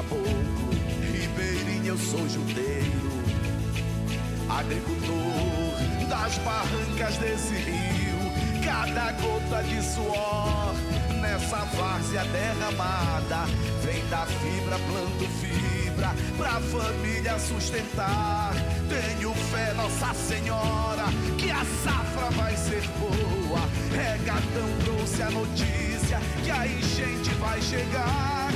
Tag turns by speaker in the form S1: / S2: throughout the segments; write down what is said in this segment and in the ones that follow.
S1: caboclo, ribeirinho eu sou judeiro, agricultor das barrancas desse rio, cada gota de suor nessa várzea derramada vem da fibra, planto fibra pra família sustentar. Tenho fé, Nossa Senhora, que a safra vai ser boa. Regatão trouxe a notícia que a enchente vai chegar.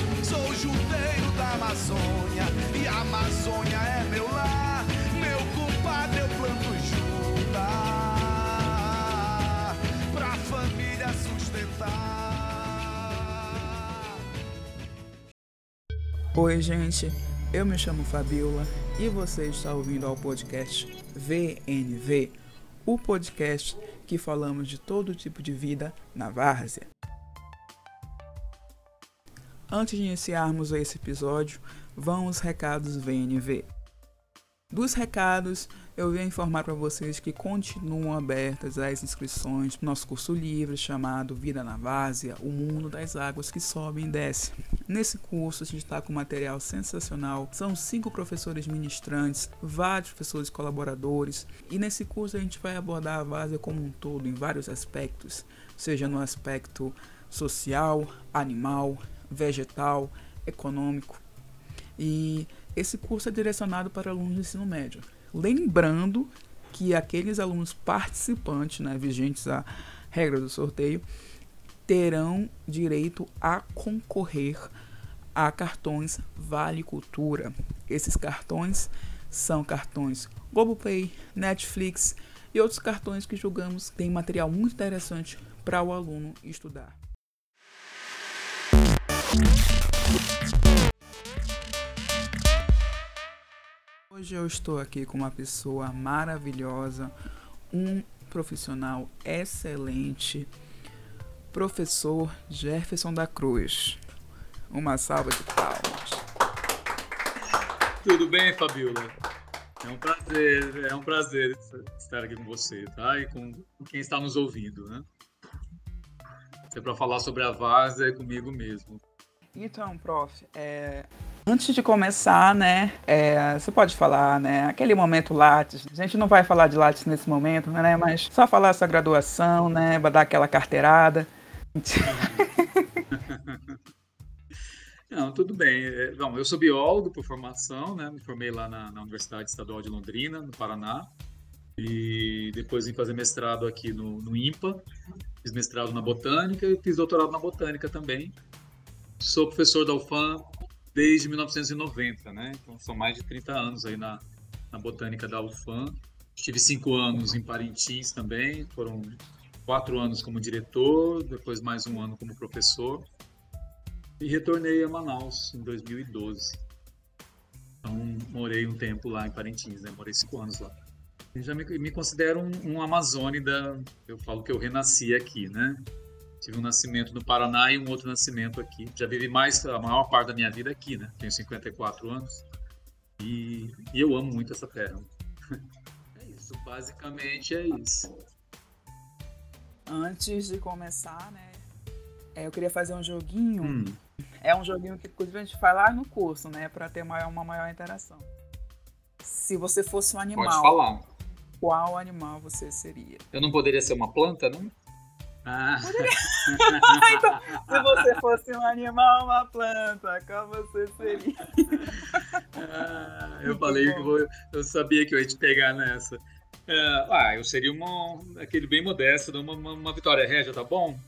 S2: Oi, gente. Eu me chamo Fabiola e você está ouvindo ao podcast VNV, o podcast que falamos de todo tipo de vida na várzea. Antes de iniciarmos esse episódio, vão os recados VNV. Dos recados, eu venho informar para vocês que continuam abertas as inscrições para o nosso curso livre chamado Vida na Várzea, o mundo das águas que sobem e descem. Nesse curso a gente está com material sensacional, são cinco professores ministrantes, vários professores colaboradores, e nesse curso a gente vai abordar a várzea como um todo, em vários aspectos, seja no aspecto social, animal, vegetal, econômico. E esse curso é direcionado para alunos do ensino médio. Lembrando que aqueles alunos participantes, né, vigentes à regra do sorteio, terão direito a concorrer a cartões Vale Cultura. Esses cartões são cartões Globoplay, Netflix e outros cartões que julgamos têm material muito interessante para o aluno estudar. Hoje eu estou aqui com uma pessoa maravilhosa, um profissional excelente, professor Jefferson da Cruz. Uma salva de palmas.
S3: Tudo bem, Fabiola? É um prazer, é um prazer estar aqui com você, tá? E com quem está nos ouvindo, né? É para falar sobre a Vaza é comigo mesmo.
S2: Então, prof, é, Antes de começar, né, é, você pode falar, né, aquele momento Lattes. A gente não vai falar de Lattes nesse momento, né, mas só falar essa graduação, né, dar aquela carteirada.
S3: Não, tudo bem. É, bom, eu sou biólogo por formação, né, me formei lá na, na Universidade Estadual de Londrina, no Paraná, e depois vim fazer mestrado aqui no, no IMPA, fiz mestrado na Botânica e fiz doutorado na Botânica também. Sou professor da UFAM desde 1990, né? Então são mais de 30 anos aí na, na botânica da UFAM. Estive cinco anos em Parintins também, foram quatro anos como diretor, depois mais um ano como professor. E retornei a Manaus em 2012. Então morei um tempo lá em Parintins, né? Morei cinco anos lá. Eu já me, me considero um, um amazônida, eu falo que eu renasci aqui, né? Tive um nascimento no Paraná e um outro nascimento aqui. Já vivi mais a maior parte da minha vida aqui, né? Tenho 54 anos e, e eu amo muito essa terra. É isso, basicamente é isso.
S2: Antes de começar, né? É, eu queria fazer um joguinho. Hum. É um joguinho que, inclusive, a gente faz lá no curso, né? Para ter maior, uma maior interação. Se você fosse um animal.
S3: Pode falar.
S2: Qual animal você seria?
S3: Eu não poderia ser uma planta, não? Ah.
S2: então, se você fosse um animal, uma planta, qual você seria?
S3: ah, eu falei que vou, eu sabia que eu ia te pegar nessa. É, ah, eu seria uma, aquele bem modesto, uma, uma, uma vitória régia, tá bom?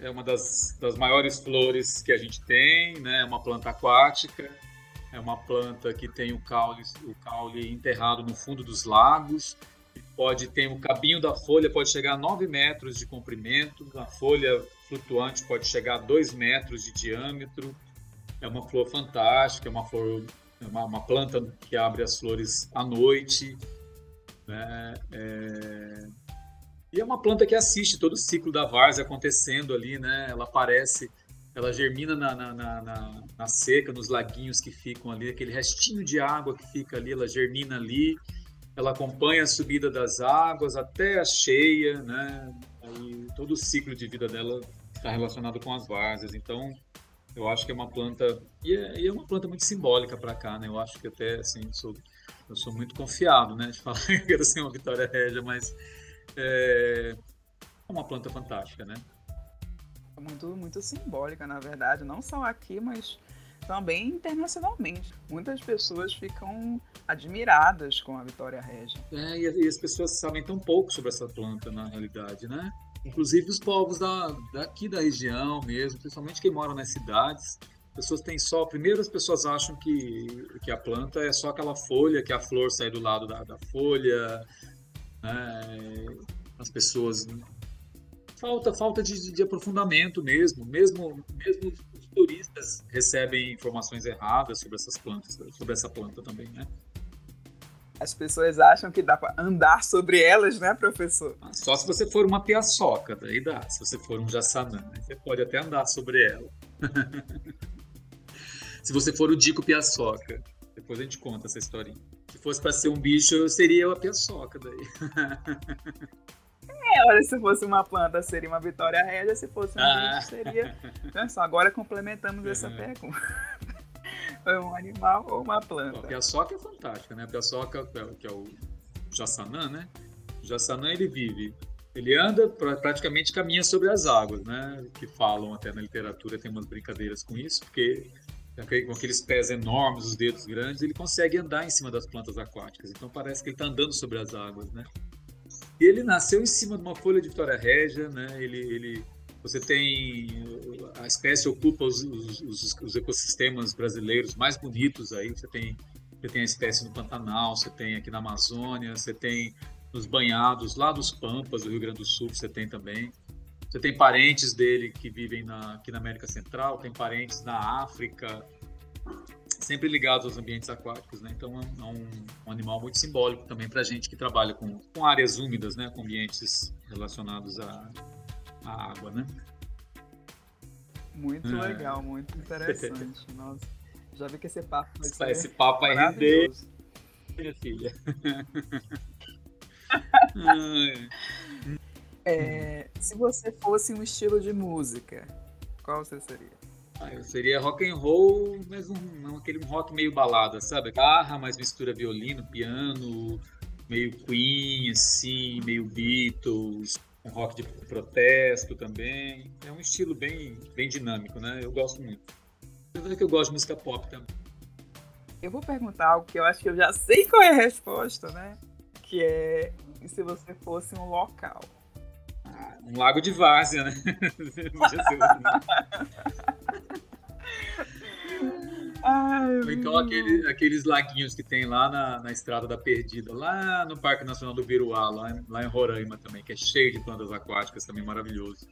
S3: É uma das, das maiores flores que a gente tem, né? É uma planta aquática, é uma planta que tem o caule, o caule enterrado no fundo dos lagos pode ter o cabinho da folha pode chegar a 9 metros de comprimento, a folha flutuante pode chegar a 2 metros de diâmetro. É uma flor fantástica, é uma flor, é uma, uma planta que abre as flores à noite. Né? É... E é uma planta que assiste todo o ciclo da várzea acontecendo ali, né? Ela aparece, ela germina na, na, na, na seca, nos laguinhos que ficam ali, aquele restinho de água que fica ali, ela germina ali ela acompanha a subida das águas até a cheia, né? Aí todo o ciclo de vida dela está relacionado com as várzeas. Então, Eu acho que é uma planta e é, e é uma planta muito simbólica para cá, né? Eu acho que até assim sou, eu sou muito confiado, né, de falar que quero ser uma Vitória Régia, mas é, é uma planta fantástica, né?
S2: Muito, muito simbólica, na verdade, não só aqui, mas também internacionalmente. Muitas pessoas ficam admiradas com a Vitória Régia.
S3: É, e as pessoas sabem tão pouco sobre essa planta, na realidade, né? Inclusive os povos da, daqui da região mesmo, principalmente quem mora nas cidades, pessoas têm só. Primeiro, as pessoas acham que, que a planta é só aquela folha, que a flor sai do lado da, da folha. Né? As pessoas. Falta, falta de, de aprofundamento mesmo. Mesmo, mesmo turistas recebem informações erradas sobre essas plantas, sobre essa planta também, né?
S2: As pessoas acham que dá para andar sobre elas, né, professor?
S3: Ah, só se você for uma piaçoca, daí dá. Se você for um jaçanã, você pode até andar sobre ela. se você for o Dico Piaçoca, depois a gente conta essa historinha. Se fosse para ser um bicho, eu seria a piaçoca daí.
S2: É, olha, se fosse uma planta, seria uma vitória régia, se fosse um ah. bicho, seria. Então, só agora complementamos uhum. essa pergunta. Foi um animal ou uma planta?
S3: a piaçoca é fantástica, né? A piaçoca, é que é o jassanã, né? O jassanã, ele vive ele anda praticamente caminha sobre as águas, né? Que falam até na literatura tem umas brincadeiras com isso, porque com aqueles pés enormes, os dedos grandes, ele consegue andar em cima das plantas aquáticas. Então parece que ele está andando sobre as águas, né? E ele nasceu em cima de uma folha de Vitória Régia, né? Ele, ele, você tem a espécie ocupa os, os, os, ecossistemas brasileiros mais bonitos aí. Você tem você tem a espécie no Pantanal, você tem aqui na Amazônia, você tem nos banhados lá dos Pampas do Rio Grande do Sul, você tem também. Você tem parentes dele que vivem na, aqui na América Central, tem parentes na África, sempre ligados aos ambientes aquáticos, né? Então é um, um animal muito simbólico também para a gente que trabalha com, com áreas úmidas, né? Com ambientes relacionados à, à água, né?
S2: Muito é. legal, muito interessante. Nossa, já vi que esse papo vai
S3: ser Esse papo vai render, minha filha.
S2: é, se você fosse um estilo de música, qual você seria?
S3: Ah, eu seria rock and roll, mas um, não aquele rock meio balada, sabe? Guitarra, mas mistura violino, piano, meio Queen, assim, meio Beatles, um rock de protesto também. É um estilo bem, bem dinâmico, né? Eu gosto muito. Eu que eu gosto de música pop também.
S2: Eu vou perguntar algo que eu acho que eu já sei qual é a resposta, né? Que é se você fosse um local.
S3: Ah, um lago de várzea, né? Ai, Ou então aquele, aqueles laguinhos que tem lá na, na Estrada da Perdida, lá no Parque Nacional do Biruá, lá, lá em Roraima também, que é cheio de plantas aquáticas, também maravilhoso.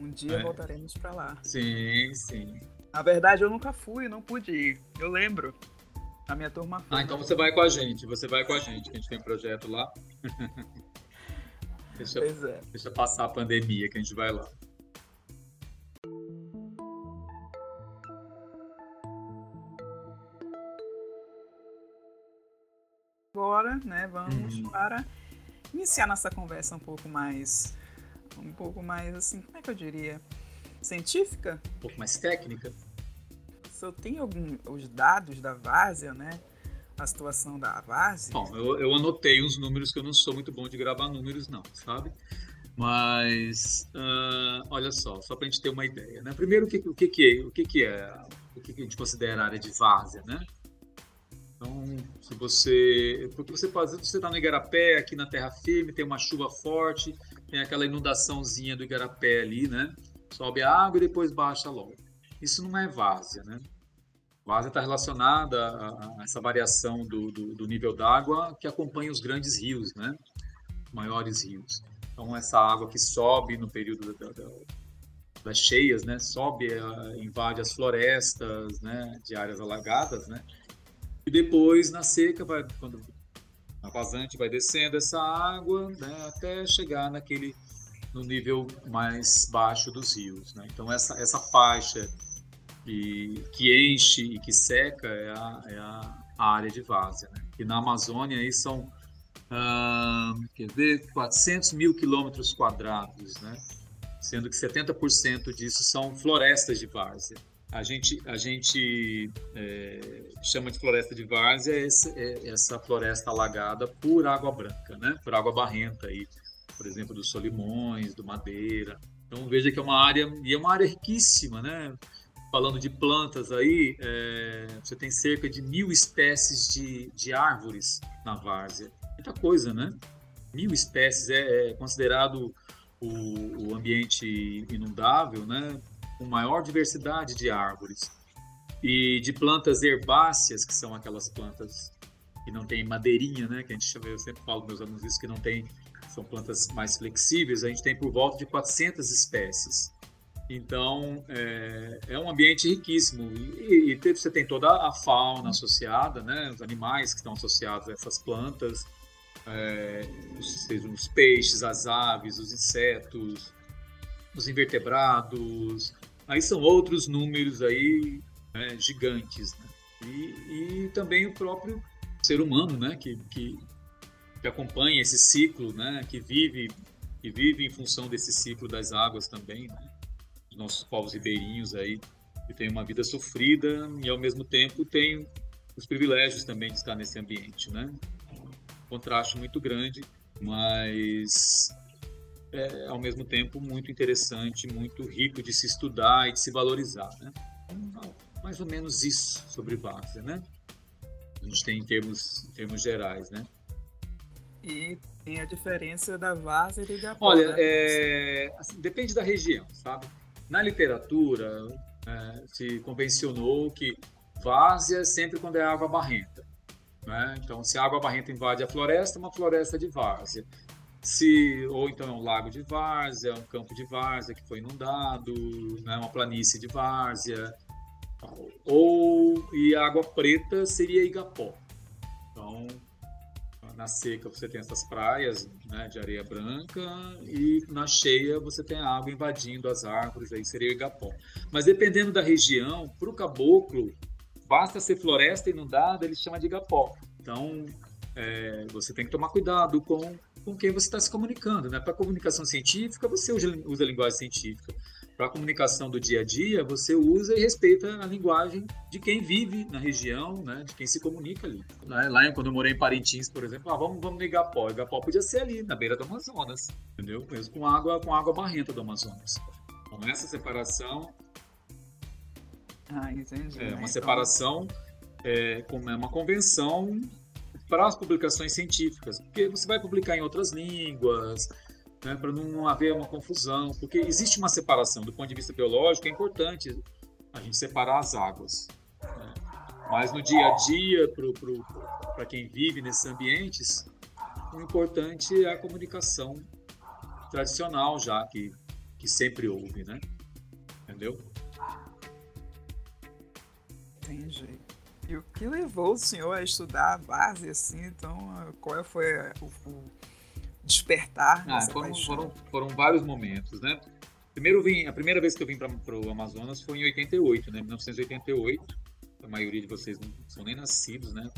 S2: Um dia é. voltaremos para lá.
S3: Sim, sim.
S2: Na verdade, eu nunca fui, não pude ir. Eu lembro. A minha turma foi.
S3: Ah, então você vai com a gente, você vai com a gente, que a gente tem um projeto lá. deixa, pois é. Deixa passar a pandemia que a gente vai lá.
S2: Agora, né, vamos uhum. para iniciar nossa conversa um pouco mais, um pouco mais assim, como é que eu diria, científica?
S3: Um pouco mais técnica
S2: eu tenho algum, os dados da várzea, né? A situação da várzea.
S3: Bom, eu, eu anotei uns números que eu não sou muito bom de gravar números, não, sabe? Mas, uh, olha só, só para a gente ter uma ideia, né? Primeiro, o que, o que, que é, o que, que é, o que, que a gente considera área de várzea, né? Então, se você, porque você pode, você está no igarapé, aqui na terra firme, tem uma chuva forte, tem aquela inundaçãozinha do igarapé ali, né? Sobe a água e depois baixa logo. Isso não é várzea, né? Várzea está relacionada a, essa variação do, do, do nível d'água que acompanha os grandes rios, né? Maiores rios. Então, essa água que sobe no período da, da, das cheias, né? Sobe, eh, invade as florestas, né? De áreas alagadas, né? E depois, na seca, vai, quando a vazante vai descendo essa água, né? Até chegar naquele no nível mais baixo dos rios, né? Então, essa, essa faixa e que enche e que seca é a, é a, área de várzea. Né? E na Amazônia aí são quer ver, 400 mil quilômetros quadrados, né? sendo que 70% disso são florestas de várzea. A gente, a gente é, chama de floresta de várzea essa, é, essa floresta alagada por água branca, né? por água barrenta, aí, por exemplo, dos Solimões, do Madeira. Então veja que é uma área, e é uma área riquíssima, né? Falando de plantas aí, é, você tem cerca de mil espécies de, de árvores na várzea. Muita coisa, né? Mil espécies é, é considerado o, o ambiente inundável, né? Com maior diversidade de árvores e de plantas herbáceas, que são aquelas plantas que não tem madeirinha, né? Que a gente chama, eu sempre falo meus alunos isso, que não tem, são plantas mais flexíveis, a gente tem por volta de 400 espécies. Então, é, é um ambiente riquíssimo. E, e, você tem toda a fauna associada, né? Os animais que estão associados a essas plantas, é, os peixes, as aves, os insetos, os invertebrados, aí são outros números aí né, gigantes. Né? E, e, também o próprio ser humano, né, que, que, que, acompanha esse ciclo, né, que vive que vive em função desse ciclo das águas também, né? os nossos povos ribeirinhos aí que têm uma vida sofrida e ao mesmo tempo têm os privilégios também de estar nesse ambiente, né? Um contraste muito grande, mas é, ao mesmo tempo muito interessante, muito rico de se estudar e de se valorizar, né? Então, mais ou menos isso sobre várzea, né? A gente tem em termos, em termos gerais, né?
S2: E tem a diferença da várzea e do igapó.
S3: Olha, né? é, assim, depende da região, sabe? Na literatura é, se convencionou que várzea é sempre quando é água barrenta. Né? Então, se a água barrenta invade a floresta, uma floresta de várzea se ou então é um lago de várzea, um campo de várzea que foi inundado, né, uma planície de várzea, ou e água preta seria Igapó. Então, na seca você tem essas praias né, de areia branca e na cheia você tem a água invadindo as árvores, aí seria Igapó. Mas dependendo da região, para o caboclo, basta ser floresta inundada, ele chama de Igapó. Então, é, você tem que tomar cuidado com com quem você está se comunicando. Né? Para a comunicação científica, você usa, a linguagem científica. Para a comunicação do dia a dia, você usa e respeita a linguagem de quem vive na região, né? de quem se comunica ali. Lá, quando eu morei em Parintins, por exemplo, ah, vamos, vamos no Igapó. Igapó podia ser ali, na beira do Amazonas, entendeu? Mesmo com água, com água barrenta do Amazonas. Então, essa separação
S2: ah, entendi.
S3: É uma separação, é, como é uma convenção para as publicações científicas, porque você vai publicar em outras línguas, né, para não haver uma confusão, porque existe uma separação do ponto de vista biológico, é importante a gente separar as águas. Né? Mas no dia a dia, para quem vive nesses ambientes, o importante é a comunicação tradicional já, que, que sempre houve, né? Entendeu?
S2: Entendi. E o que levou o senhor a estudar a base assim? Então, qual foi o, o despertar?
S3: Ah, foram, foram, foram, vários momentos, né? Primeiro vim, a primeira vez que eu vim para o Amazonas foi em 88, né? 1988. A maioria de vocês não são nem nascidos, né?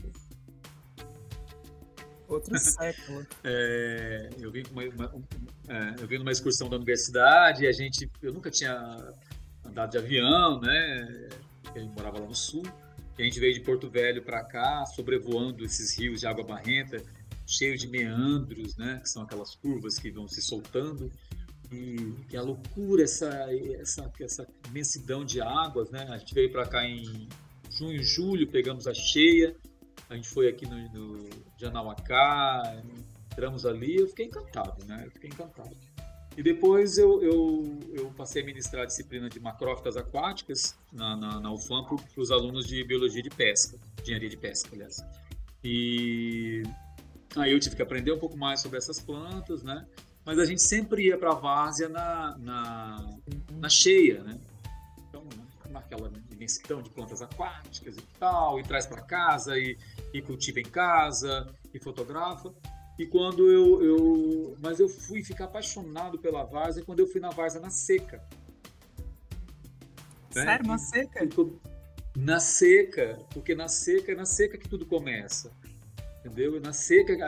S2: Outro século.
S3: é, eu vim uma, uma, é, eu vim numa excursão da universidade a gente, eu nunca tinha andado de avião, né? Gente morava lá no sul a gente veio de Porto Velho para cá, sobrevoando esses rios de água barrenta, cheios de meandros, né? Que são aquelas curvas que vão se soltando. E que é a loucura, essa, essa, essa imensidão de águas, né? A gente veio para cá em junho, julho, pegamos a cheia. A gente foi aqui no, no Janauacá, entramos ali. Eu fiquei encantado, né? Eu fiquei encantado. E depois eu, eu, eu, passei a ministrar a disciplina de macrófitas aquáticas na, na, na UFAM para os alunos de biologia de pesca, engenharia de pesca, aliás. E aí eu tive que aprender um pouco mais sobre essas plantas, né? Mas a gente sempre ia para a várzea na, na, na cheia, né? Então, naquela imensidão de plantas aquáticas e tal, e traz para casa, e, e cultiva em casa, e fotografa. E quando eu, eu. Mas eu fui ficar apaixonado pela várzea quando eu fui na várzea na seca.
S2: Né? Sério, na seca?
S3: Na seca, porque na seca é na seca que tudo começa. Entendeu? Na seca, que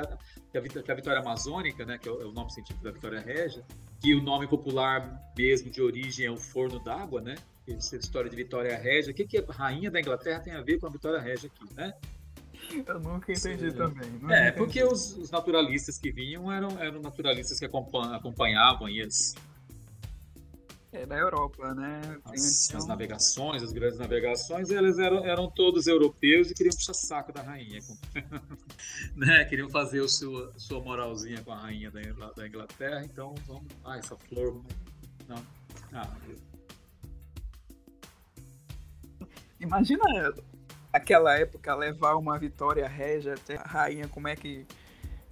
S3: a, que a vitória amazônica, né, que é o, é o, nome científico da vitória régia, que o nome popular mesmo de origem é o forno d'água, né? Essa história de vitória régia. O que, que a rainha da Inglaterra tem a ver com a vitória régia aqui, né?
S2: Eu nunca entendi Sim. também.
S3: Nunca é, entendi. porque os, os, naturalistas que vinham eram, eram naturalistas que acompanhavam as,
S2: é da Europa, né?
S3: As, as, navegações, as grandes navegações, eles eram, eram todos europeus e queriam puxar saco da rainha. né? Queriam fazer o seu, sua moralzinha com a rainha da, da Inglaterra, então vamos. Ah, essa flor. Não. Ah,
S2: Imagina aquela época levar uma vitória régia até a rainha, como é que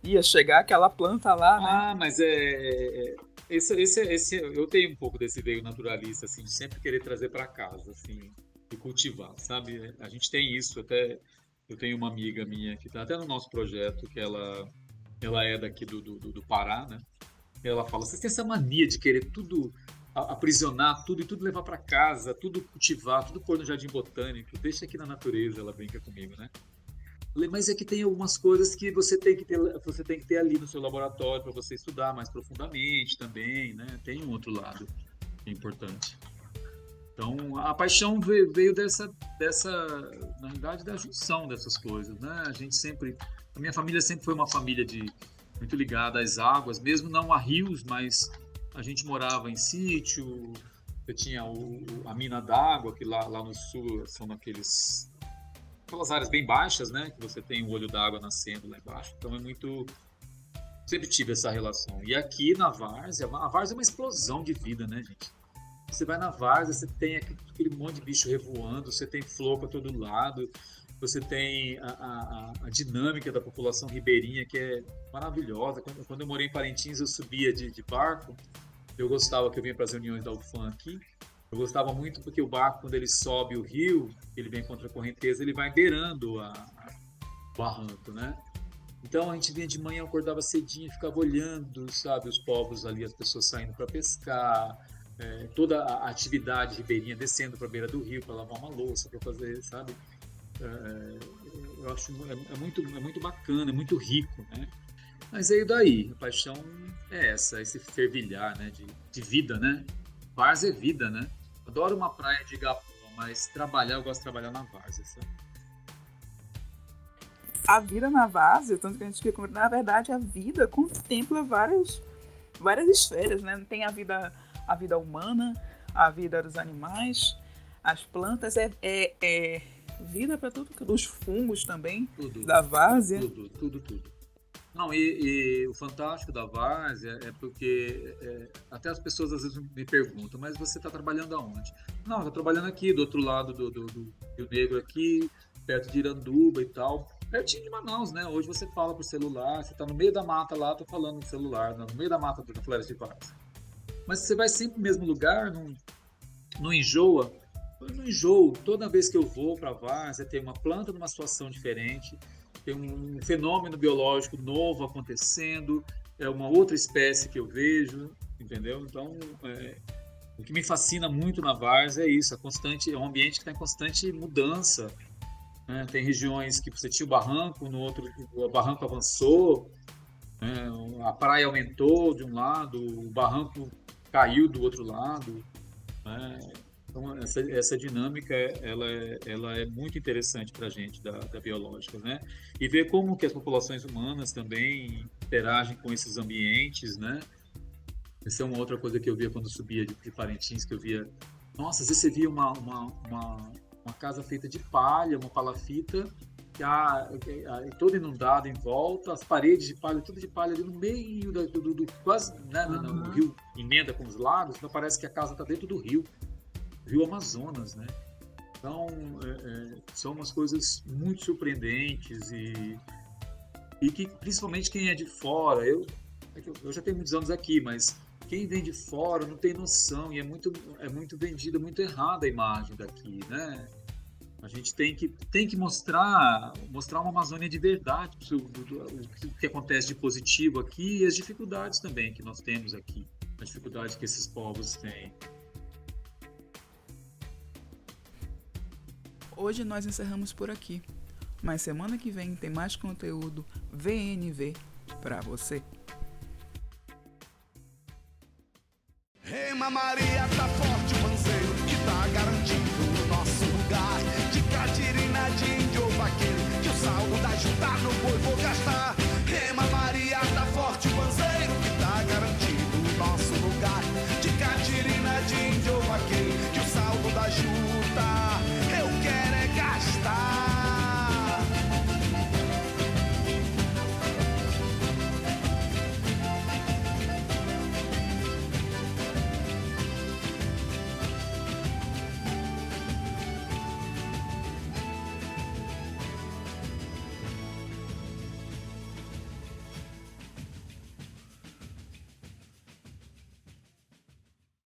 S2: ia chegar aquela planta lá, né?
S3: Ah, mas é, é, esse, esse, esse, eu tenho um pouco desse veio naturalista, assim, de sempre querer trazer para casa, assim, e cultivar, sabe? A gente tem isso, até eu tenho uma amiga minha que está até no nosso projeto, que ela, ela é daqui do, do, do Pará, né? Ela fala, vocês têm essa mania de querer tudo aprisionar tudo e tudo levar para casa, tudo cultivar, tudo pôr no jardim botânico, deixa aqui na natureza, ela brinca comigo, né? mas é que tem algumas coisas que você tem que ter, você tem que ter ali no seu laboratório para você estudar mais profundamente também, né? Tem um outro lado é importante. Então, a paixão veio dessa, dessa, na realidade, da junção dessas coisas, né? A gente sempre, a minha família sempre foi uma família de muito ligada às águas, mesmo não a rios, mas a gente morava em sítio, eu tinha o, a mina d'água, que lá, lá no sul são naqueles aquelas áreas bem baixas, né? Que você tem o olho d'água nascendo lá embaixo. Então é muito. Sempre tive essa relação. E aqui na Várzea, a Várzea é uma explosão de vida, né, gente? Você vai na Várzea, você tem aquele monte de bicho revoando, você tem flor para todo lado, você tem a, a, a, dinâmica da população ribeirinha que é maravilhosa. Quando, quando eu morei em Parintins, eu subia de, de barco. Eu gostava que eu vinha para as reuniões da UFAM aqui. Eu gostava muito porque o barco, quando ele sobe o rio, ele vem contra a correnteza, ele vai beirando a, a, o barranco, né? Então a gente vinha de manhã, acordava cedinho, ficava olhando, sabe, os povos ali, as pessoas saindo para pescar, é, toda a atividade ribeirinha descendo para a beira do rio para lavar uma louça, para fazer, sabe? É, eu acho é, é, muito, é muito bacana, é muito rico, né? Mas aí daí, a paixão é essa, esse fervilhar, né, de, de vida, né? Várzea é vida, né? Adoro uma praia de Igapó, mas trabalhar, eu gosto de trabalhar na várzea, sabe?
S2: A vida na várzea, tanto que a gente fica, na verdade, a vida contempla várias, várias esferas, né? Tem a vida, a vida humana, a vida dos animais, as plantas, é, é, é vida para tudo, os fungos também, tudo, da várzea.
S3: Tudo, tudo, tudo. Não, e, e, o fantástico da Várzea é porque é, até as pessoas às vezes me perguntam, mas você está trabalhando aonde? Não, estou trabalhando aqui, do outro lado do, do, do, Rio Negro aqui, perto de Iranduba e tal. Pertinho de Manaus, né? Hoje você fala por celular, você está no meio da mata lá, tô falando no celular, no meio da mata da Floresta de Várzea. Mas você vai sempre no mesmo lugar, não, não enjoa. Eu não enjoo. Toda vez que eu vou para Várzea, tem uma planta numa situação diferente, tem um fenômeno biológico novo acontecendo, é uma outra espécie que eu vejo, entendeu? Então, é, o que me fascina muito na Várzea é isso, a constante, é um ambiente que está em constante mudança. Né? Tem regiões que você tinha o barranco, no outro o barranco avançou, né? a praia aumentou de um lado, o barranco caiu do outro lado. Né? Então, essa, essa dinâmica, ela é, ela é muito interessante para a gente, da, da biológica, né? E ver como que as populações humanas também interagem com esses ambientes, né? Essa é uma outra coisa que eu via quando subia de, de Parintins, que eu via... Nossa, às vezes você via uma, uma, uma, uma casa feita de palha, uma palafita, que a, a, toda inundada em volta, as paredes de palha, tudo de palha ali no meio do, do, do quase, né, uhum. no, no, rio emenda com os lagos, então parece que a casa está dentro do rio. Rio Amazonas, né? Então, é, é, são umas coisas muito surpreendentes e, e que, principalmente quem é de fora, eu, é eu já tenho muitos anos aqui, mas quem vem de fora não tem noção e é muito, é muito vendida, muito errada a imagem daqui, né? A gente tem que, tem que mostrar, mostrar uma Amazônia de verdade, o que acontece de positivo aqui e as dificuldades também que nós temos aqui, as dificuldades que esses povos têm.
S2: Hoje nós encerramos por aqui, mas semana que vem tem mais conteúdo VNV para você.
S1: Rema Maria tá forte, o que tá garantido.